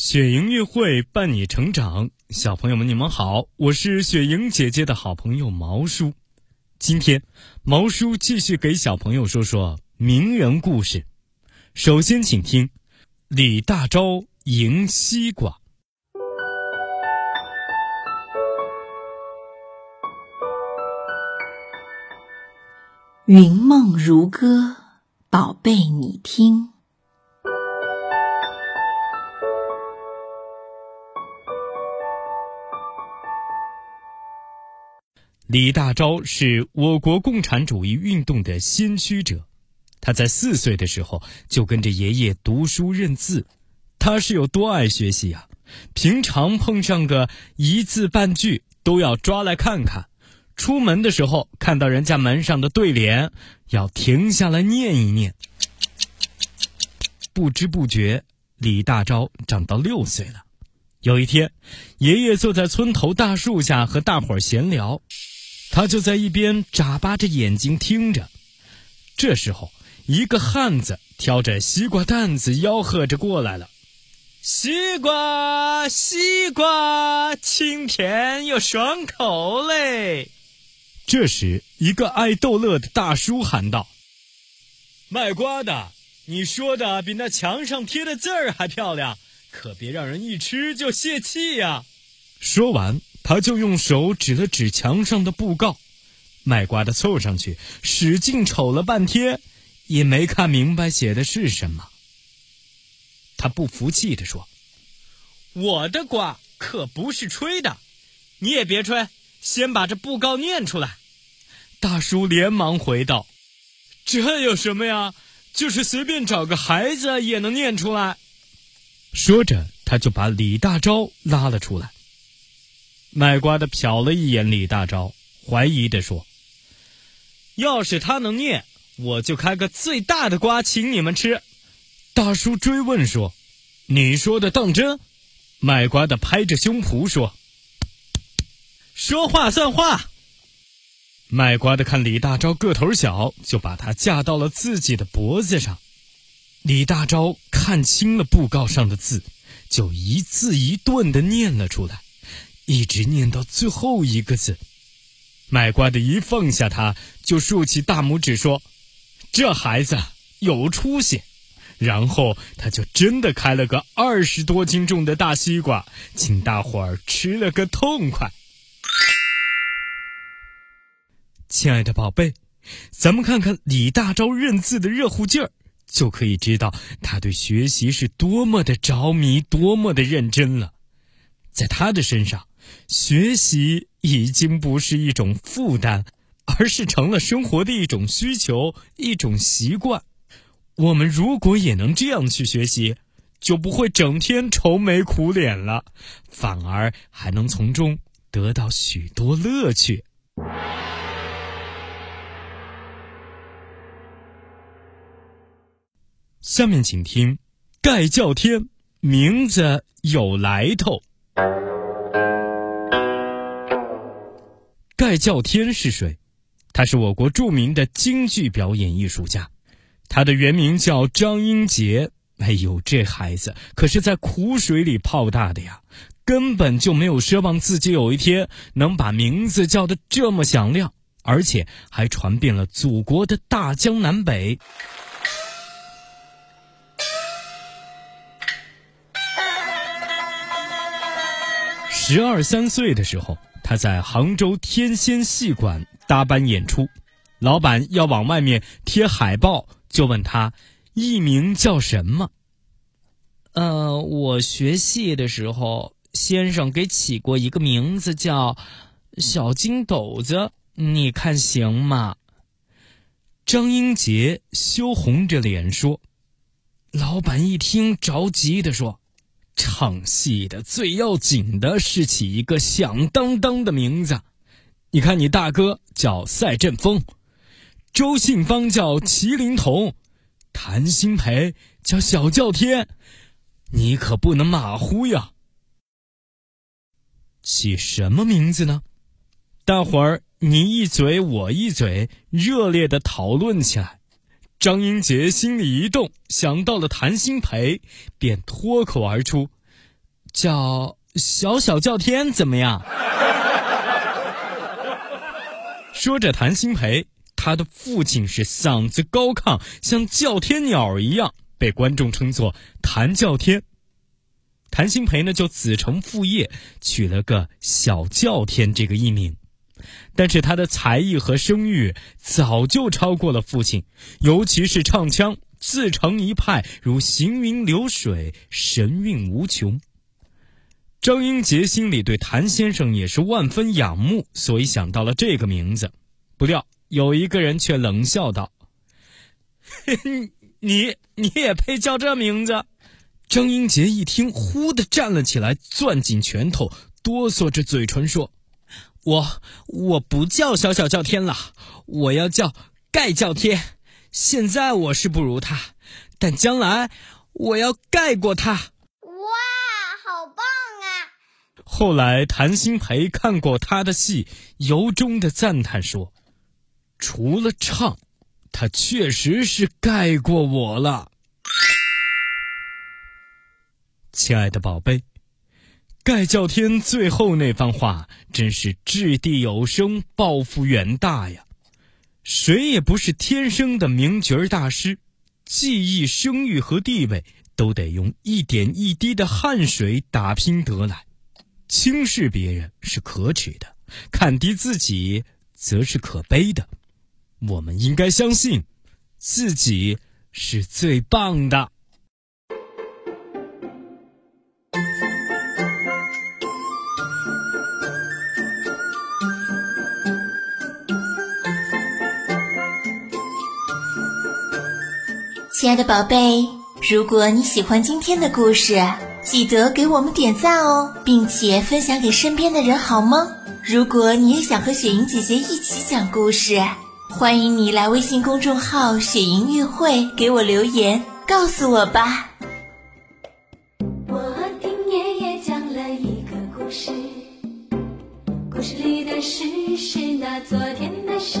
雪莹音乐会伴你成长，小朋友们，你们好，我是雪莹姐姐的好朋友毛叔。今天，毛叔继续给小朋友说说名人故事。首先，请听李大钊迎西瓜。云梦如歌，宝贝，你听。李大钊是我国共产主义运动的先驱者，他在四岁的时候就跟着爷爷读书认字。他是有多爱学习呀？平常碰上个一字半句都要抓来看看，出门的时候看到人家门上的对联，要停下来念一念。不知不觉，李大钊长到六岁了。有一天，爷爷坐在村头大树下和大伙儿闲聊。他就在一边眨巴着眼睛听着。这时候，一个汉子挑着西瓜担子吆喝着过来了：“西瓜，西瓜，清甜又爽口嘞！”这时，一个爱逗乐的大叔喊道：“卖瓜的，你说的比那墙上贴的字儿还漂亮，可别让人一吃就泄气呀！”说完。他就用手指了指墙上的布告，卖瓜的凑上去，使劲瞅了半天，也没看明白写的是什么。他不服气地说：“我的瓜可不是吹的，你也别吹，先把这布告念出来。”大叔连忙回道：“这有什么呀？就是随便找个孩子也能念出来。”说着，他就把李大钊拉了出来。卖瓜的瞟了一眼李大钊，怀疑地说：“要是他能念，我就开个最大的瓜请你们吃。”大叔追问说：“你说的当真？”卖瓜的拍着胸脯说：“说话算话。”卖瓜的看李大钊个头小，就把他架到了自己的脖子上。李大钊看清了布告上的字，就一字一顿的念了出来。一直念到最后一个字，卖瓜的一放下他，就竖起大拇指说：“这孩子有出息。”然后他就真的开了个二十多斤重的大西瓜，请大伙儿吃了个痛快。亲爱的宝贝，咱们看看李大钊认字的热乎劲儿，就可以知道他对学习是多么的着迷，多么的认真了。在他的身上。学习已经不是一种负担，而是成了生活的一种需求、一种习惯。我们如果也能这样去学习，就不会整天愁眉苦脸了，反而还能从中得到许多乐趣。下面请听盖叫天，名字有来头。盖叫天是谁？他是我国著名的京剧表演艺术家，他的原名叫张英杰。哎呦，这孩子可是在苦水里泡大的呀，根本就没有奢望自己有一天能把名字叫得这么响亮，而且还传遍了祖国的大江南北。十二三岁的时候。他在杭州天仙戏馆搭班演出，老板要往外面贴海报，就问他艺名叫什么。呃，我学戏的时候，先生给起过一个名字叫小金斗子，你看行吗？张英杰羞红着脸说。老板一听着急的说。唱戏的最要紧的是起一个响当当的名字。你看，你大哥叫赛振峰，周信芳叫麒麟童，谭鑫培叫小叫天，你可不能马虎呀。起什么名字呢？大伙儿你一嘴我一嘴，热烈的讨论起来。张英杰心里一动，想到了谭鑫培，便脱口而出：“叫小小叫天怎么样？说着，谭鑫培他的父亲是嗓子高亢，像叫天鸟一样，被观众称作谭叫天。谭鑫培呢，就子承父业，取了个小叫天这个艺名。但是他的才艺和声誉早就超过了父亲，尤其是唱腔，自成一派，如行云流水，神韵无穷。张英杰心里对谭先生也是万分仰慕，所以想到了这个名字。不料有一个人却冷笑道：“ 你你也配叫这名字？”张英杰一听，忽地站了起来，攥紧拳头，哆嗦着嘴唇说。我我不叫小小叫天了，我要叫盖叫天。现在我是不如他，但将来我要盖过他。哇，好棒啊！后来谭鑫培看过他的戏，由衷的赞叹说：“除了唱，他确实是盖过我了。”亲爱的宝贝。盖叫天最后那番话真是掷地有声，抱负远大呀！谁也不是天生的名角大师，技艺、声誉和地位都得用一点一滴的汗水打拼得来。轻视别人是可耻的，看低自己则是可悲的。我们应该相信，自己是最棒的。亲爱的宝贝，如果你喜欢今天的故事，记得给我们点赞哦，并且分享给身边的人，好吗？如果你也想和雪莹姐姐一起讲故事，欢迎你来微信公众号“雪莹音乐会”给我留言，告诉我吧。我听爷爷讲了一个故事，故事里的事是那昨天的事，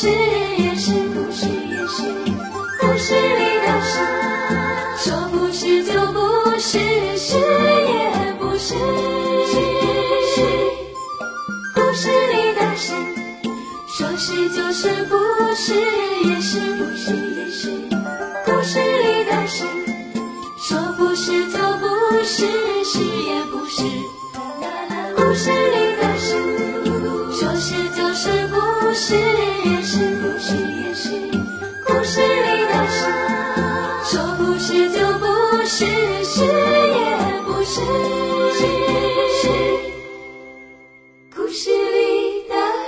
是也是，不是也是，故事里的事，说不是就不是，是也不是。是是故事里的事，说是就是，不是也是，不是也是。故事里的事，说不是就不是，是也不是。故事里的事，